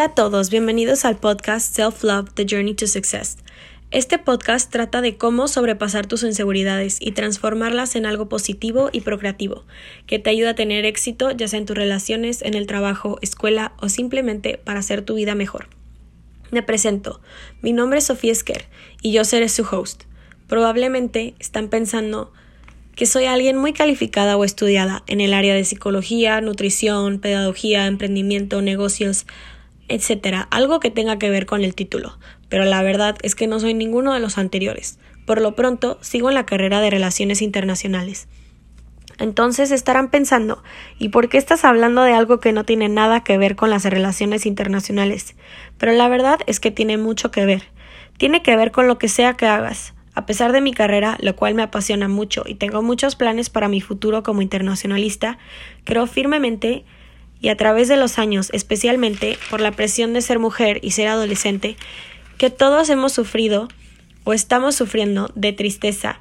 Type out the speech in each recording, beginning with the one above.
Hola a todos, bienvenidos al podcast Self Love, The Journey to Success. Este podcast trata de cómo sobrepasar tus inseguridades y transformarlas en algo positivo y procreativo, que te ayuda a tener éxito ya sea en tus relaciones, en el trabajo, escuela o simplemente para hacer tu vida mejor. Me presento, mi nombre es Sofía Esquer y yo seré su host. Probablemente están pensando que soy alguien muy calificada o estudiada en el área de psicología, nutrición, pedagogía, emprendimiento, negocios, etcétera, algo que tenga que ver con el título, pero la verdad es que no soy ninguno de los anteriores. Por lo pronto, sigo en la carrera de Relaciones Internacionales. Entonces estarán pensando, ¿y por qué estás hablando de algo que no tiene nada que ver con las relaciones internacionales? Pero la verdad es que tiene mucho que ver. Tiene que ver con lo que sea que hagas. A pesar de mi carrera, lo cual me apasiona mucho y tengo muchos planes para mi futuro como internacionalista, creo firmemente y a través de los años, especialmente por la presión de ser mujer y ser adolescente, que todos hemos sufrido o estamos sufriendo de tristeza,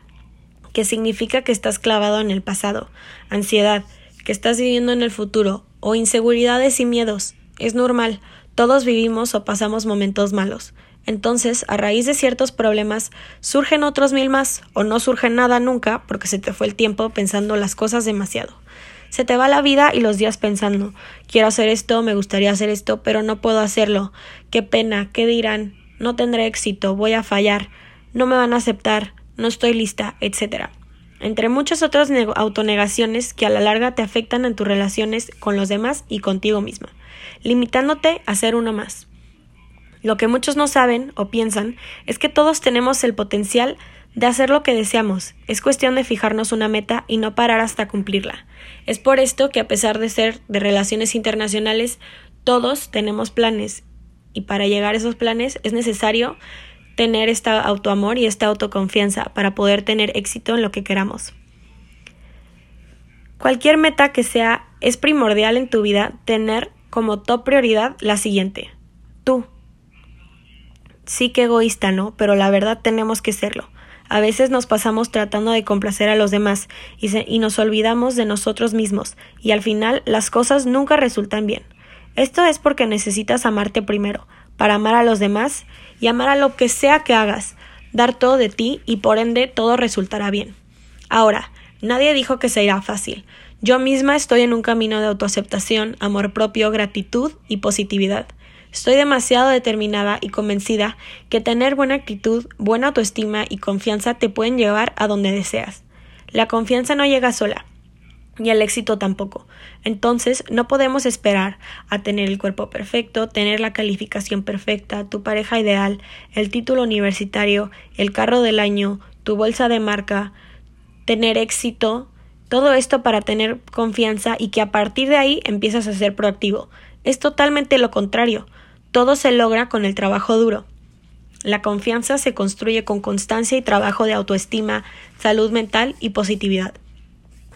que significa que estás clavado en el pasado, ansiedad, que estás viviendo en el futuro, o inseguridades y miedos. Es normal, todos vivimos o pasamos momentos malos. Entonces, a raíz de ciertos problemas, surgen otros mil más, o no surge nada nunca porque se te fue el tiempo pensando las cosas demasiado. Se te va la vida y los días pensando quiero hacer esto, me gustaría hacer esto, pero no puedo hacerlo. Qué pena, qué dirán, no tendré éxito, voy a fallar, no me van a aceptar, no estoy lista, etc. Entre muchas otras autonegaciones que a la larga te afectan en tus relaciones con los demás y contigo misma, limitándote a ser uno más. Lo que muchos no saben o piensan es que todos tenemos el potencial de hacer lo que deseamos. Es cuestión de fijarnos una meta y no parar hasta cumplirla. Es por esto que a pesar de ser de relaciones internacionales, todos tenemos planes y para llegar a esos planes es necesario tener este autoamor y esta autoconfianza para poder tener éxito en lo que queramos. Cualquier meta que sea es primordial en tu vida tener como top prioridad la siguiente. Tú. Sí que egoísta, ¿no? Pero la verdad tenemos que serlo. A veces nos pasamos tratando de complacer a los demás y, nos olvidamos de nosotros mismos y al final las cosas nunca resultan bien. Esto es porque necesitas amarte primero, para amar a los demás y amar a lo que sea que hagas, dar todo de ti y por ende todo resultará bien. Ahora, nadie dijo que sería fácil. Yo misma estoy en un camino de autoaceptación, amor propio, gratitud y positividad. Estoy demasiado determinada y convencida que tener buena actitud, buena autoestima y confianza te pueden llevar a donde deseas. La confianza no llega sola, y el éxito tampoco. Entonces, no podemos esperar a tener el cuerpo perfecto, tener la calificación perfecta, tu pareja ideal, el título universitario, el carro del año, tu bolsa de marca, tener éxito, todo esto para tener confianza y que a partir de ahí empiezas a ser proactivo. Es totalmente lo contrario. Todo se logra con el trabajo duro. La confianza se construye con constancia y trabajo de autoestima, salud mental y positividad.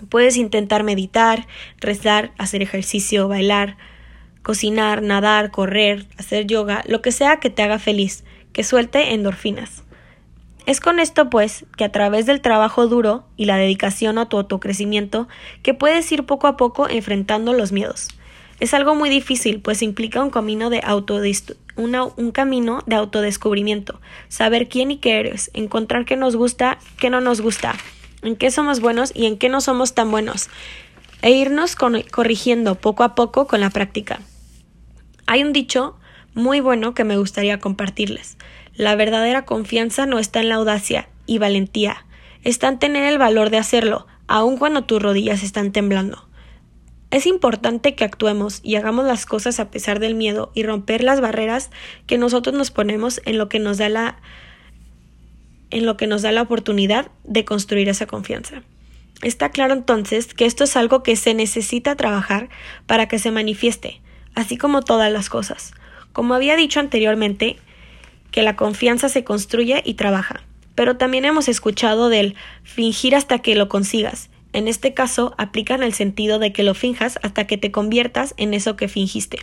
Puedes intentar meditar, rezar, hacer ejercicio, bailar, cocinar, nadar, correr, hacer yoga, lo que sea que te haga feliz, que suelte endorfinas. Es con esto, pues, que a través del trabajo duro y la dedicación a tu autocrecimiento, que puedes ir poco a poco enfrentando los miedos. Es algo muy difícil, pues implica un camino de un camino de autodescubrimiento, saber quién y qué eres, encontrar qué nos gusta, qué no nos gusta, en qué somos buenos y en qué no somos tan buenos, e irnos corrigiendo poco a poco con la práctica. Hay un dicho muy bueno que me gustaría compartirles. La verdadera confianza no está en la audacia y valentía, está en tener el valor de hacerlo, aun cuando tus rodillas están temblando. Es importante que actuemos y hagamos las cosas a pesar del miedo y romper las barreras que nosotros nos ponemos en lo que nos da la en lo que nos da la oportunidad de construir esa confianza. Está claro entonces que esto es algo que se necesita trabajar para que se manifieste, así como todas las cosas. Como había dicho anteriormente, que la confianza se construye y trabaja, pero también hemos escuchado del fingir hasta que lo consigas, en este caso, aplican el sentido de que lo finjas hasta que te conviertas en eso que fingiste.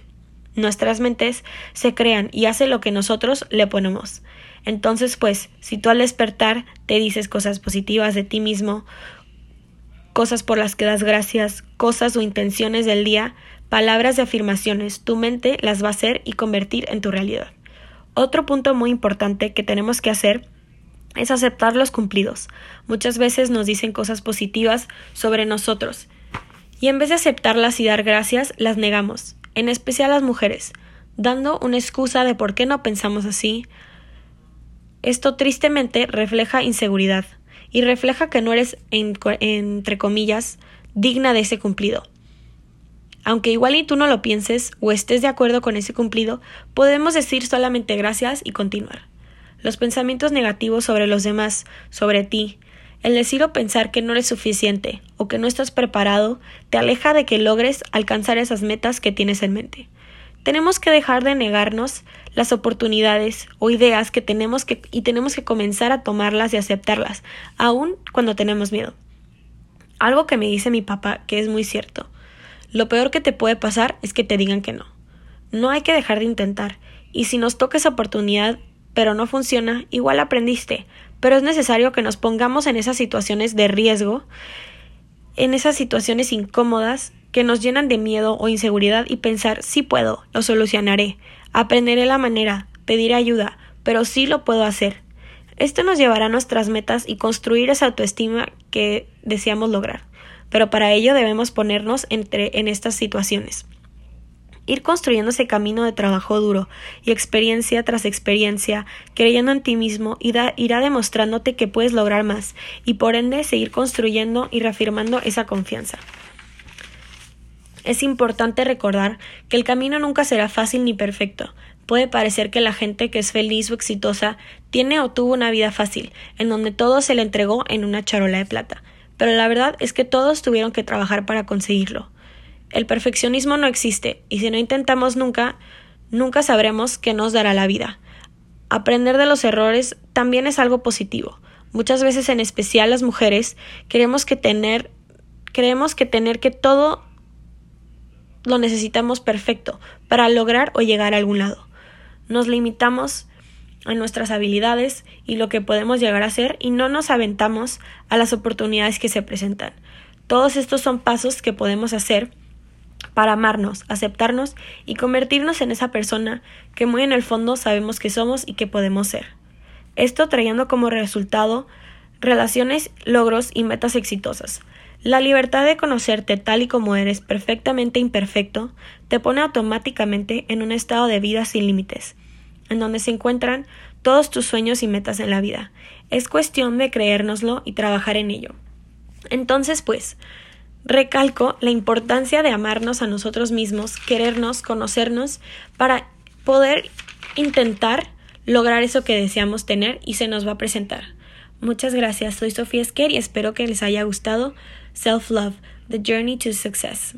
Nuestras mentes se crean y hacen lo que nosotros le ponemos. Entonces, pues, si tú al despertar te dices cosas positivas de ti mismo, cosas por las que das gracias, cosas o intenciones del día, palabras de afirmaciones, tu mente las va a hacer y convertir en tu realidad. Otro punto muy importante que tenemos que hacer es aceptar los cumplidos. Muchas veces nos dicen cosas positivas sobre nosotros y en vez de aceptarlas y dar gracias, las negamos, en especial las mujeres, dando una excusa de por qué no pensamos así. Esto tristemente refleja inseguridad y refleja que no eres, entre comillas, digna de ese cumplido. Aunque igual y tú no lo pienses o estés de acuerdo con ese cumplido, podemos decir solamente gracias y continuar. Los pensamientos negativos sobre los demás, sobre ti, el decir o pensar que no eres suficiente o que no estás preparado, te aleja de que logres alcanzar esas metas que tienes en mente. Tenemos que dejar de negarnos las oportunidades o ideas que tenemos que y tenemos que comenzar a tomarlas y aceptarlas, aun cuando tenemos miedo. Algo que me dice mi papá que es muy cierto. Lo peor que te puede pasar es que te digan que no. No hay que dejar de intentar, y si nos toca esa oportunidad pero no funciona, igual aprendiste, pero es necesario que nos pongamos en esas situaciones de riesgo, en esas situaciones incómodas que nos llenan de miedo o inseguridad y pensar sí puedo, lo solucionaré, aprenderé la manera, pedir ayuda, pero sí lo puedo hacer. Esto nos llevará a nuestras metas y construir esa autoestima que deseamos lograr pero para ello debemos ponernos entre, en estas situaciones. Ir construyendo ese camino de trabajo duro y experiencia tras experiencia, creyendo en ti mismo, irá, irá demostrándote que puedes lograr más y por ende seguir construyendo y reafirmando esa confianza. Es importante recordar que el camino nunca será fácil ni perfecto. Puede parecer que la gente que es feliz o exitosa tiene o tuvo una vida fácil, en donde todo se le entregó en una charola de plata pero la verdad es que todos tuvieron que trabajar para conseguirlo. El perfeccionismo no existe, y si no intentamos nunca, nunca sabremos qué nos dará la vida. Aprender de los errores también es algo positivo. Muchas veces, en especial las mujeres, queremos que tener, creemos que tener que todo lo necesitamos perfecto para lograr o llegar a algún lado. Nos limitamos en nuestras habilidades y lo que podemos llegar a hacer y no nos aventamos a las oportunidades que se presentan. Todos estos son pasos que podemos hacer para amarnos, aceptarnos y convertirnos en esa persona que muy en el fondo sabemos que somos y que podemos ser. Esto trayendo como resultado relaciones, logros y metas exitosas. La libertad de conocerte tal y como eres, perfectamente imperfecto, te pone automáticamente en un estado de vida sin límites en donde se encuentran todos tus sueños y metas en la vida. Es cuestión de creérnoslo y trabajar en ello. Entonces, pues, recalco la importancia de amarnos a nosotros mismos, querernos, conocernos, para poder intentar lograr eso que deseamos tener y se nos va a presentar. Muchas gracias, soy Sofía Esquer y espero que les haya gustado Self Love, The Journey to Success.